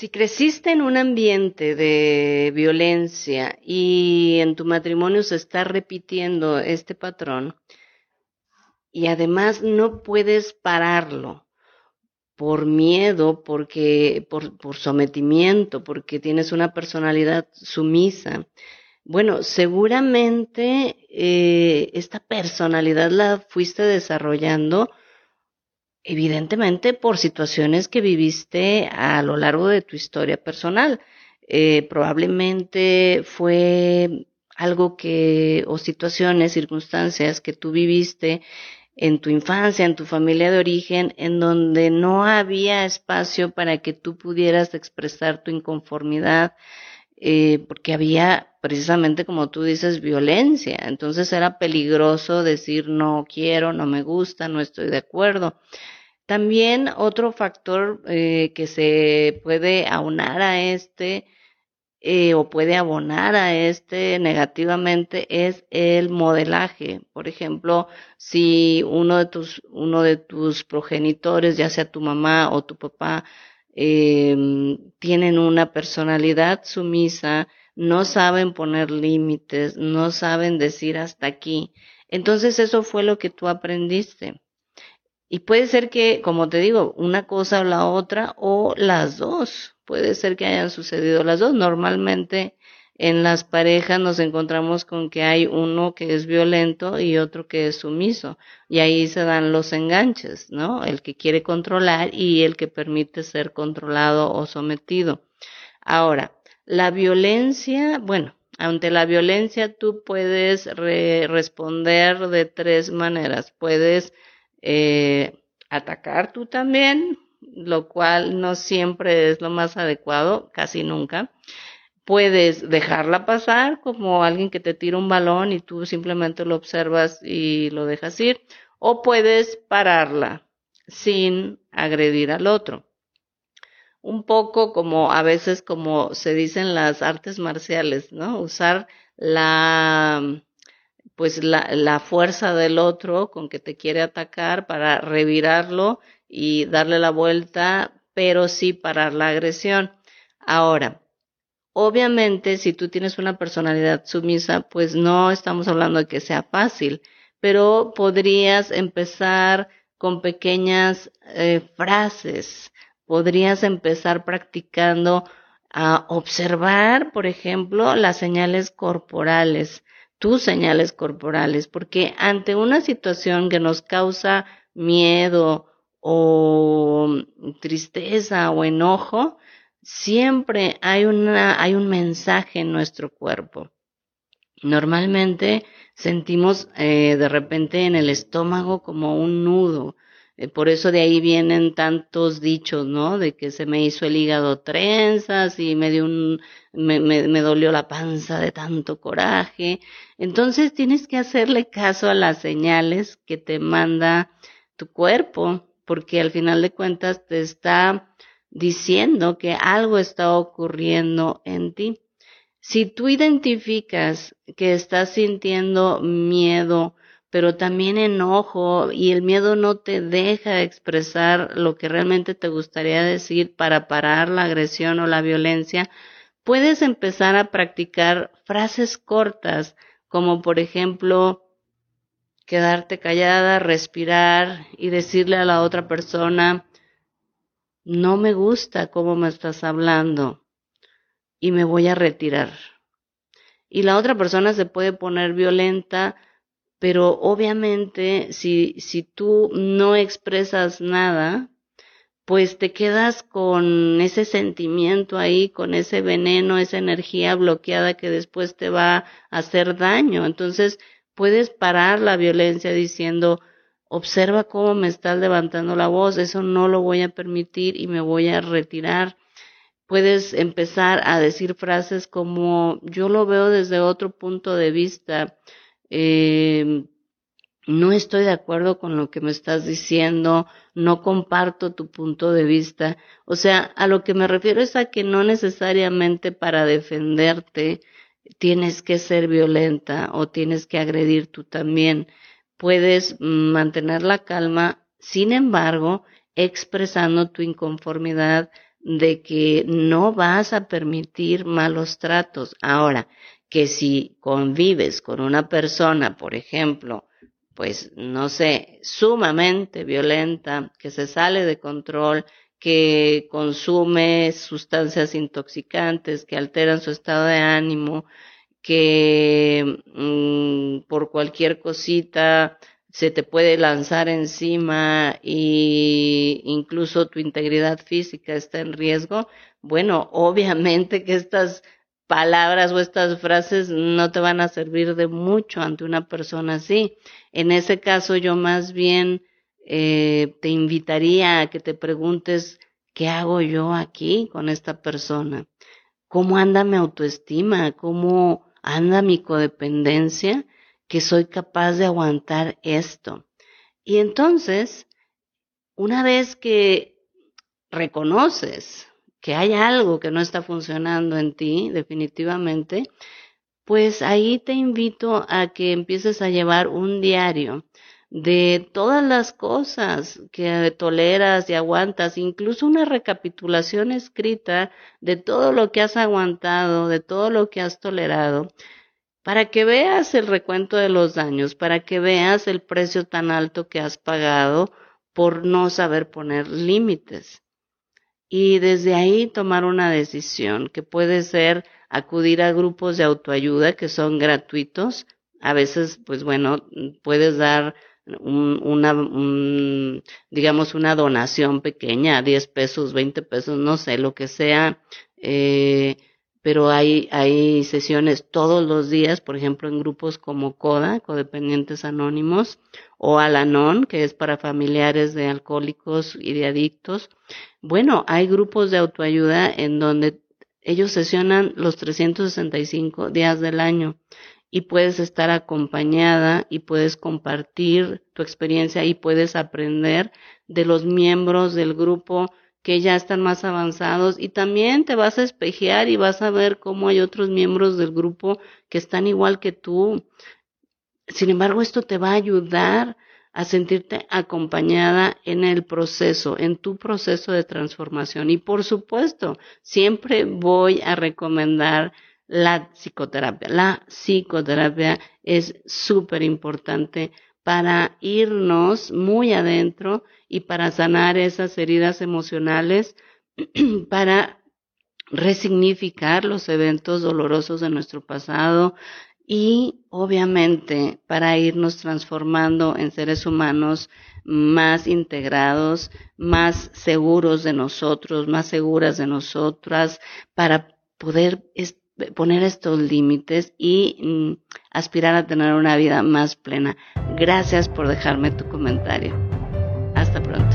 Si creciste en un ambiente de violencia y en tu matrimonio se está repitiendo este patrón y además no puedes pararlo por miedo, porque por, sometimiento, porque tienes una personalidad sumisa, bueno, seguramente eh, esta personalidad la fuiste desarrollando evidentemente por situaciones que viviste a lo largo de tu historia personal. Eh, probablemente fue algo que, o situaciones, circunstancias que tú viviste en tu infancia, en tu familia de origen, en donde no había espacio para que tú pudieras expresar tu inconformidad, eh, porque había precisamente como tú dices violencia, entonces era peligroso decir no quiero, no me gusta, no estoy de acuerdo. También otro factor eh, que se puede aunar a este eh, o puede abonar a este negativamente es el modelaje. Por ejemplo, si uno de tus, uno de tus progenitores, ya sea tu mamá o tu papá, eh, tienen una personalidad sumisa, no saben poner límites, no saben decir hasta aquí. Entonces eso fue lo que tú aprendiste. Y puede ser que, como te digo, una cosa o la otra o las dos. Puede ser que hayan sucedido las dos. Normalmente en las parejas nos encontramos con que hay uno que es violento y otro que es sumiso. Y ahí se dan los enganches, ¿no? El que quiere controlar y el que permite ser controlado o sometido. Ahora, la violencia, bueno, ante la violencia tú puedes responder de tres maneras. Puedes eh, atacar tú también, lo cual no siempre es lo más adecuado, casi nunca puedes dejarla pasar como alguien que te tira un balón y tú simplemente lo observas y lo dejas ir, o puedes pararla sin agredir al otro. Un poco como a veces como se dicen las artes marciales, ¿no? Usar la pues la, la fuerza del otro con que te quiere atacar para revirarlo y darle la vuelta, pero sí parar la agresión. Ahora, Obviamente, si tú tienes una personalidad sumisa, pues no estamos hablando de que sea fácil, pero podrías empezar con pequeñas eh, frases, podrías empezar practicando a observar, por ejemplo, las señales corporales, tus señales corporales, porque ante una situación que nos causa miedo o tristeza o enojo, siempre hay, una, hay un mensaje en nuestro cuerpo. Normalmente sentimos eh, de repente en el estómago como un nudo. Eh, por eso de ahí vienen tantos dichos, ¿no? De que se me hizo el hígado trenzas y me dio un, me, me, me dolió la panza de tanto coraje. Entonces tienes que hacerle caso a las señales que te manda tu cuerpo, porque al final de cuentas te está diciendo que algo está ocurriendo en ti. Si tú identificas que estás sintiendo miedo, pero también enojo y el miedo no te deja expresar lo que realmente te gustaría decir para parar la agresión o la violencia, puedes empezar a practicar frases cortas, como por ejemplo, quedarte callada, respirar y decirle a la otra persona, no me gusta cómo me estás hablando y me voy a retirar. Y la otra persona se puede poner violenta, pero obviamente si, si tú no expresas nada, pues te quedas con ese sentimiento ahí, con ese veneno, esa energía bloqueada que después te va a hacer daño. Entonces puedes parar la violencia diciendo, observa cómo me estás levantando la voz, eso no lo voy a permitir y me voy a retirar. Puedes empezar a decir frases como yo lo veo desde otro punto de vista, eh, no estoy de acuerdo con lo que me estás diciendo, no comparto tu punto de vista. O sea, a lo que me refiero es a que no necesariamente para defenderte tienes que ser violenta o tienes que agredir tú también puedes mantener la calma, sin embargo, expresando tu inconformidad de que no vas a permitir malos tratos. Ahora, que si convives con una persona, por ejemplo, pues no sé, sumamente violenta, que se sale de control, que consume sustancias intoxicantes, que alteran su estado de ánimo, que mm, por cualquier cosita se te puede lanzar encima y incluso tu integridad física está en riesgo, bueno, obviamente que estas palabras o estas frases no te van a servir de mucho ante una persona así. En ese caso yo más bien eh, te invitaría a que te preguntes, ¿qué hago yo aquí con esta persona? ¿Cómo anda mi autoestima? ¿Cómo anda mi codependencia? Que soy capaz de aguantar esto. Y entonces, una vez que reconoces que hay algo que no está funcionando en ti, definitivamente, pues ahí te invito a que empieces a llevar un diario de todas las cosas que toleras y aguantas, incluso una recapitulación escrita de todo lo que has aguantado, de todo lo que has tolerado, para que veas el recuento de los daños, para que veas el precio tan alto que has pagado por no saber poner límites y desde ahí tomar una decisión que puede ser acudir a grupos de autoayuda que son gratuitos. A veces, pues bueno, puedes dar una, digamos, una donación pequeña, 10 pesos, 20 pesos, no sé, lo que sea, eh, pero hay, hay sesiones todos los días, por ejemplo, en grupos como CODA, Codependientes Anónimos, o Alanon, que es para familiares de alcohólicos y de adictos. Bueno, hay grupos de autoayuda en donde ellos sesionan los 365 días del año y puedes estar acompañada y puedes compartir tu experiencia y puedes aprender de los miembros del grupo que ya están más avanzados y también te vas a espejear y vas a ver cómo hay otros miembros del grupo que están igual que tú. Sin embargo, esto te va a ayudar a sentirte acompañada en el proceso, en tu proceso de transformación. Y por supuesto, siempre voy a recomendar la psicoterapia. La psicoterapia es súper importante para irnos muy adentro y para sanar esas heridas emocionales, para resignificar los eventos dolorosos de nuestro pasado y obviamente para irnos transformando en seres humanos más integrados, más seguros de nosotros, más seguras de nosotras, para poder poner estos límites y mm, aspirar a tener una vida más plena. Gracias por dejarme tu comentario. Hasta pronto.